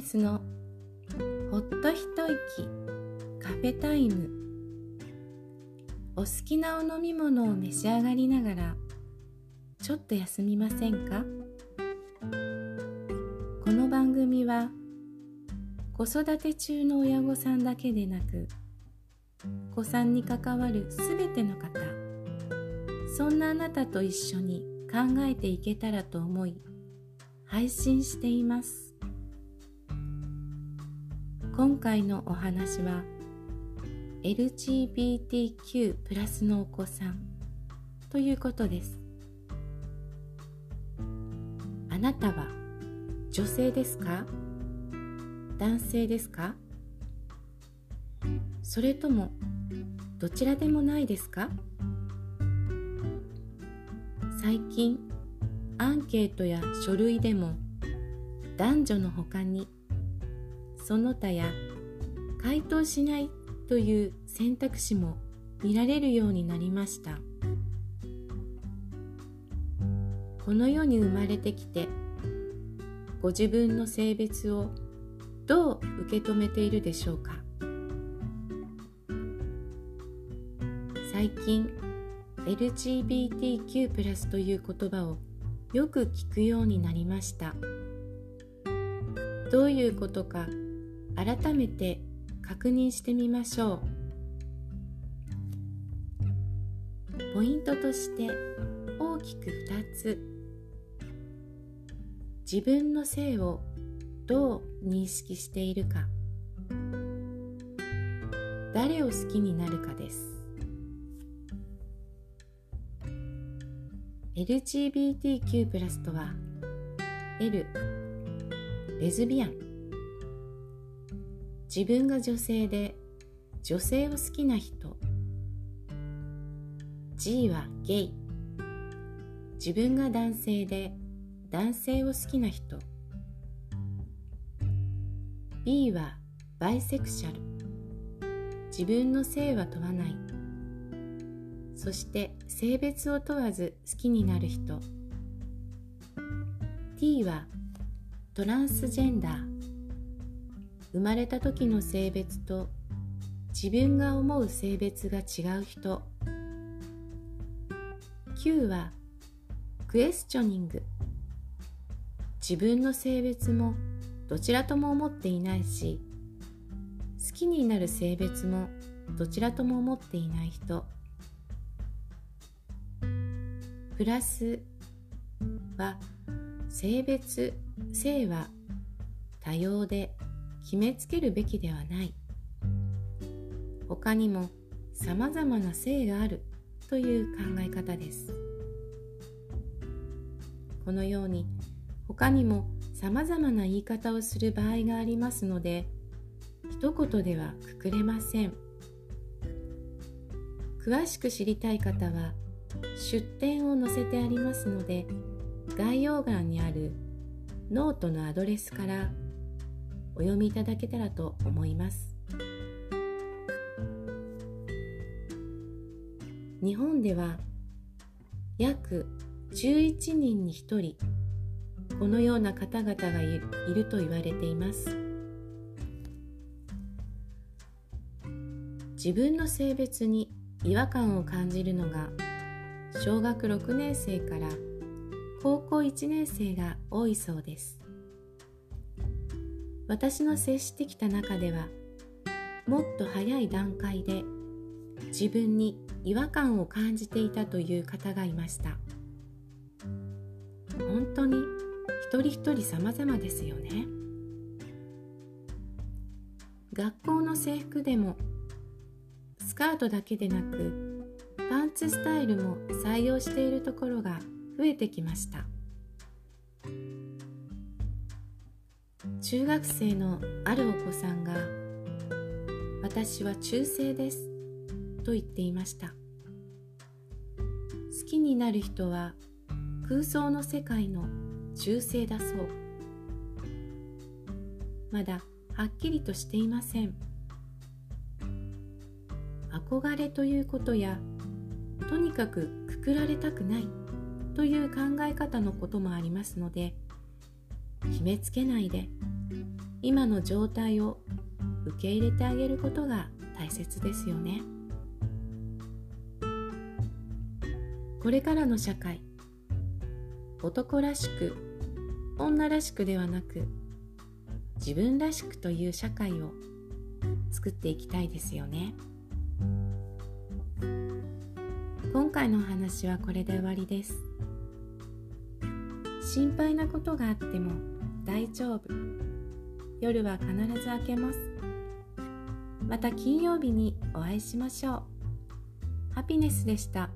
スのほっと一息カフェタイム。お好きなお飲み物を召し上がりながらちょっと休みませんか？この番組は子育て中の親御さんだけでなく子さんに関わるすべての方そんなあなたと一緒に考えていけたらと思い配信しています。今回のお話は LGBTQ+ のお子さんということです。あなたは女性ですか？男性ですか？それともどちらでもないですか？最近アンケートや書類でも男女の他にその他や回答しないという選択肢も見られるようになりました。この世に生まれてきてご自分の性別をどう受け止めているでしょうか。最近 LGBTQ+ という言葉をよく聞くようになりました。どういうことか改めて確認してみましょう。ポイントとして大きく2つ。自分の性をどう認識しているか。誰を好きになるかです。LGBTQ+ とは L レズビアン。自分が女性で女性を好きな人。G はゲイ。自分が男性で男性を好きな人。B はバイセクシャル。自分の性は問わない。そして性別を問わず好きになる人。T はトランスジェンダー。生まれた時の性別と自分が思う性別が違う人。Q はクエスチョニング。自分の性別もどちらとも思っていないし好きになる性別もどちらとも思っていない人。プラスは性別性は多様で決めつけるべきではない。他にもさまざまな性があるという考え方です。このように他にもさまざまな言い方をする場合がありますので一言ではくくれません。詳しく知りたい方は出典を載せてありますので概要欄にあるノートのアドレスからお読みいただけたらと思います。日本では約11人に1人このような方々がいると言われています。自分の性別に違和感を感じるのが小学6年生から高校1年生が多いそうです。私の接してきた中ではもっと早い段階で自分に違和感を感じていたという方がいました。本当に一人一人様々ですよね。学校の制服でもスカートだけでなくパンツスタイルも採用しているところが増えてきました。中学生のあるお子さんが「私は中性です」と言っていました。好きになる人は空想の世界の中性だそうまだはっきりとしていません憧れということやとにかくくくられたくないという考え方のこともありますので決めつけないで。今の状態を受け入れてあげることが大切ですよね。これからの社会男らしく女らしくではなく自分らしくという社会を作っていきたいですよね。今回のお話はこれで終わりです。心配なことがあっても大丈夫。夜は必ず明けます。また金曜日にお会いしましょう。ハピネスでした。